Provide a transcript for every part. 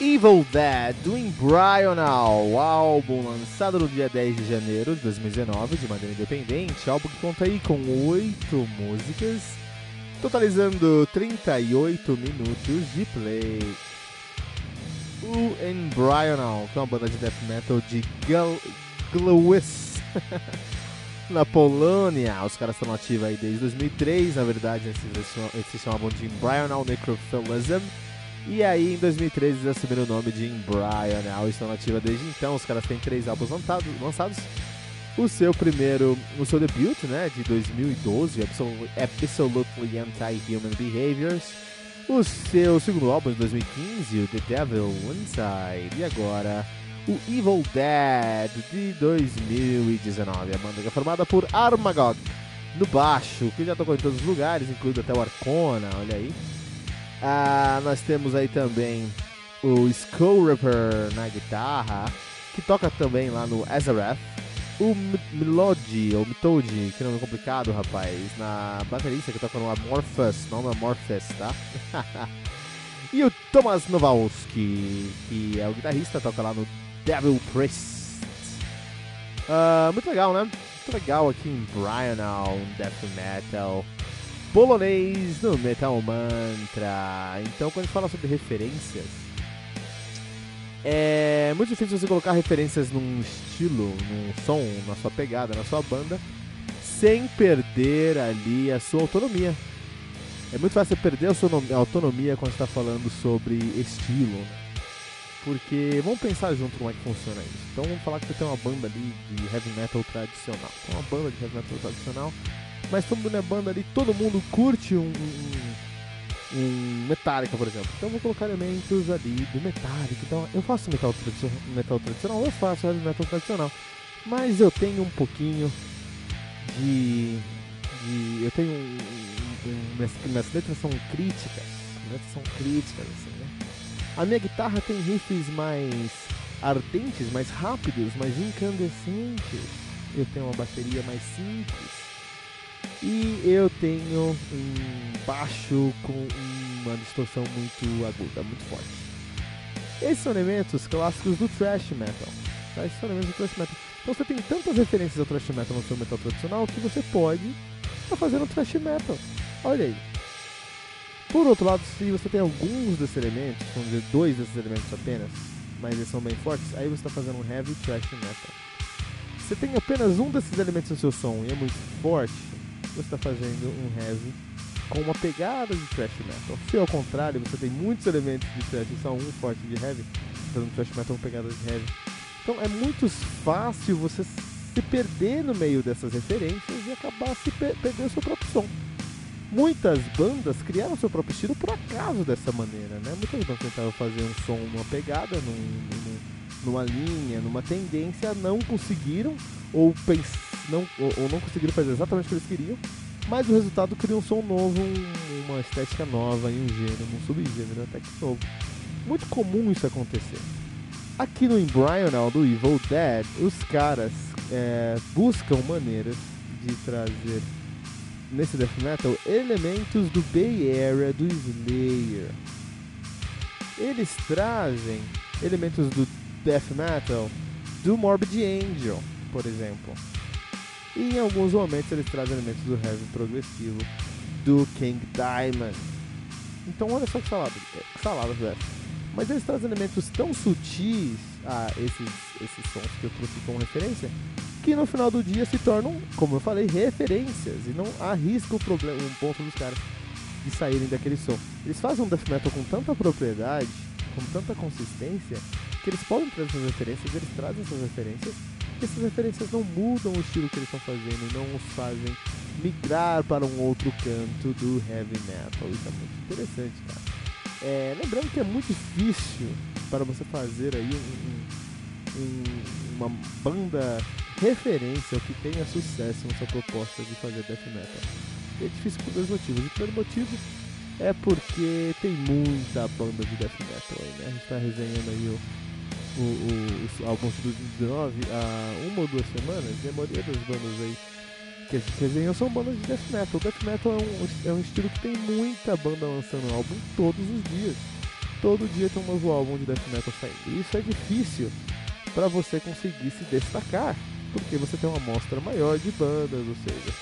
Evil Dead do Embryonal, álbum lançado no dia 10 de janeiro de 2019 de maneira independente, álbum que conta aí com 8 músicas, totalizando 38 minutos de play. O Embryonal, que é uma banda de death metal de Glowis, na Polônia. Os caras estão ativos aí desde 2003, na verdade eles se chamam de Embryonal Necrophilism. E aí, em 2013, eles assumiram o nome de Embryo, né? A estão nativa desde então. Os caras têm três álbuns lançados. O seu primeiro, o seu debut, né, de 2012, Absolutely Anti-Human Behaviors. O seu segundo álbum, de 2015, o The Devil Inside. E agora, o Evil Dead, de 2019. A banda é formada por Armagog no baixo, que já tocou em todos os lugares, incluindo até o Arcona, olha aí. Ah, nós temos aí também o Skull Ripper na guitarra, que toca também lá no Azareth. O Melody, ou Method, que nome é complicado, rapaz, na baterista que toca no Amorphous, não no Amorphous, tá? e o Thomas Nowalski, que é o guitarrista, toca lá no Devil Priest. Uh, muito legal, né? Muito legal aqui em Brian, Death Metal polonês no Metal Mantra. Então, quando a gente fala sobre referências, é muito difícil você colocar referências num estilo, num som, na sua pegada, na sua banda, sem perder ali a sua autonomia. É muito fácil você perder a sua autonomia quando está falando sobre estilo. Porque vamos pensar junto como é que funciona isso. Então vamos falar que você tem uma banda ali de heavy metal tradicional. Tem uma banda de heavy metal tradicional mas mundo é banda ali, todo mundo curte um, um, Metallica, por exemplo. Então eu vou colocar elementos ali do Metallica. Então eu faço metal, tradicional, metal tradicional, eu faço heavy metal tradicional. Mas eu tenho um pouquinho de. de eu tenho um, um, minhas, minhas letras são críticas. Minhas letras são críticas, assim, né? A minha guitarra tem riffs mais ardentes, mais rápidos, mais incandescentes. Eu tenho uma bateria mais simples. E eu tenho um baixo com uma distorção muito aguda, muito forte. Esses são elementos clássicos do thrash metal. Tá? Esses são elementos do thrash metal. Então você tem tantas referências ao thrash metal no seu metal tradicional que você pode estar tá fazendo thrash metal. Olha aí. Por outro lado, se você tem alguns desses elementos, vamos dizer dois desses elementos apenas, mas eles são bem fortes, aí você está fazendo um heavy thrash metal. Se você tem apenas um desses elementos no seu som e é muito forte, você está fazendo um heavy com uma pegada de thrash metal. Se ao contrário, você tem muitos elementos de thrash e só um forte de heavy, fazendo thrash metal com pegada de heavy. Então é muito fácil você se perder no meio dessas referências e acabar se per perder o seu próprio som. Muitas bandas criaram seu próprio estilo por acaso dessa maneira, né? Muitas bandas tentavam fazer um som numa pegada, num, num, numa linha, numa tendência, não conseguiram ou pensaram não, ou, ou, não conseguiram fazer exatamente o que eles queriam, mas o resultado cria um som novo, um, uma estética nova um gênero, um subgênero até que novo. Muito comum isso acontecer. Aqui no Embryonal do Evil Dead, os caras é, buscam maneiras de trazer nesse death metal elementos do Bay Area do Slayer. Eles trazem elementos do death metal do Morbid Angel, por exemplo. E em alguns momentos eles trazem elementos do heavy progressivo do King Diamond. Então olha só que salada, que salada dessa. Mas eles trazem elementos tão sutis a esses, esses sons que eu trouxe como referência que no final do dia se tornam, como eu falei, referências e não arriscam o problema, um ponto dos caras de saírem daquele som. Eles fazem um death metal com tanta propriedade, com tanta consistência, que eles podem trazer essas referências, eles trazem essas referências, essas referências não mudam o estilo que eles estão fazendo, não os fazem migrar para um outro canto do heavy metal. Isso é muito interessante, cara. É, lembrando que é muito difícil para você fazer aí um, um, uma banda referência que tenha sucesso na sua proposta de fazer death metal. É difícil por dois motivos. O primeiro motivo é porque tem muita banda de death metal aí, né? A gente está resenhando aí o, o, o, o de 2019 há uma ou duas semanas e a maioria das bandas aí que a gente resenhou são bandas de death metal. O death metal é um, é um estilo que tem muita banda lançando álbum todos os dias. Todo dia tem um novo álbum de death metal saindo. Isso é difícil para você conseguir se destacar porque você tem uma amostra maior de bandas, ou seja,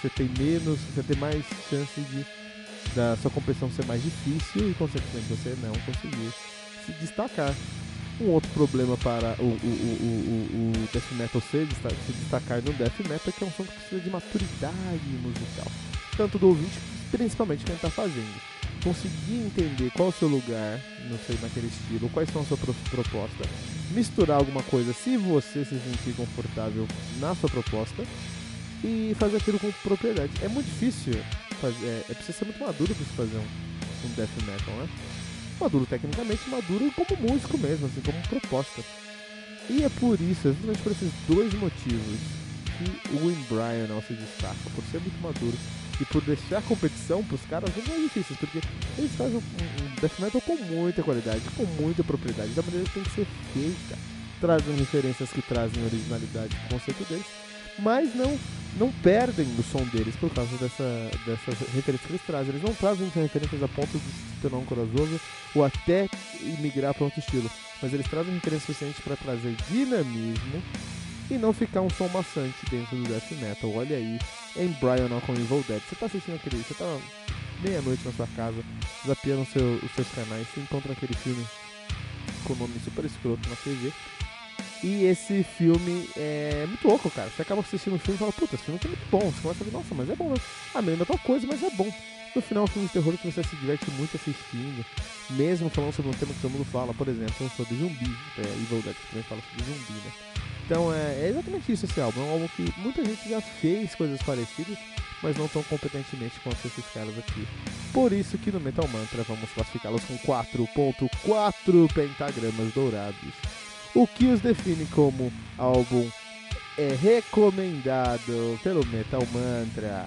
você tem menos, você tem mais chance de da sua competição ser mais difícil e consequentemente você não conseguir se destacar. Um outro problema para o, o, o, o, o Death Metal se, se destacar no Death Metal é que é um som que precisa de maturidade musical. Tanto do ouvinte, principalmente quem está fazendo. Conseguir entender qual é o seu lugar, não sei, naquele estilo, quais são a sua proposta, misturar alguma coisa se você se sentir confortável na sua proposta e fazer aquilo com propriedade. É muito difícil fazer, é, é precisa ser muito maduro para fazer um, um death metal, né? Maduro tecnicamente, maduro como músico mesmo, assim, como proposta. E é por isso, exatamente por esses dois motivos, que o Embryo não se destaca, por ser muito maduro e por deixar a competição para os caras não é difícil, porque eles fazem um, um death metal com muita qualidade, com muita propriedade, da maneira que tem que ser feita. Trazem referências que trazem originalidade o conceito deles, mas não não perdem o som deles por causa dessa, dessas referências que eles trazem. Eles não trazem referências a ponto de tornar um crossover ou até migrar para outro estilo, mas eles trazem referências suficientes para trazer dinamismo e não ficar um som maçante dentro do death metal. Olha aí, em Brian com Evil Dead. Você tá assistindo aquele, você tá meia-noite na sua casa, zapeando seu, os seus canais, você encontra aquele filme com o nome super escroto na TV. E esse filme é muito louco, cara. Você acaba assistindo o filme e fala, puta, esse filme é muito bom. Você começa a ver, nossa, mas é bom, né? Ah, me lembra tal coisa, mas é bom. No final um filme de terror que você se diverte muito assistindo. Mesmo falando sobre um tema que todo mundo fala, por exemplo, sobre zumbi. É, Evil Dead também fala sobre zumbi, né? Então é, é, exatamente isso esse álbum. É um álbum que muita gente já fez coisas parecidas, mas não tão competentemente quanto esses caras aqui. Por isso que no Metal Mantra vamos classificá-los com 4.4 pentagramas dourados. O que os define como álbum é recomendado pelo Metal Mantra.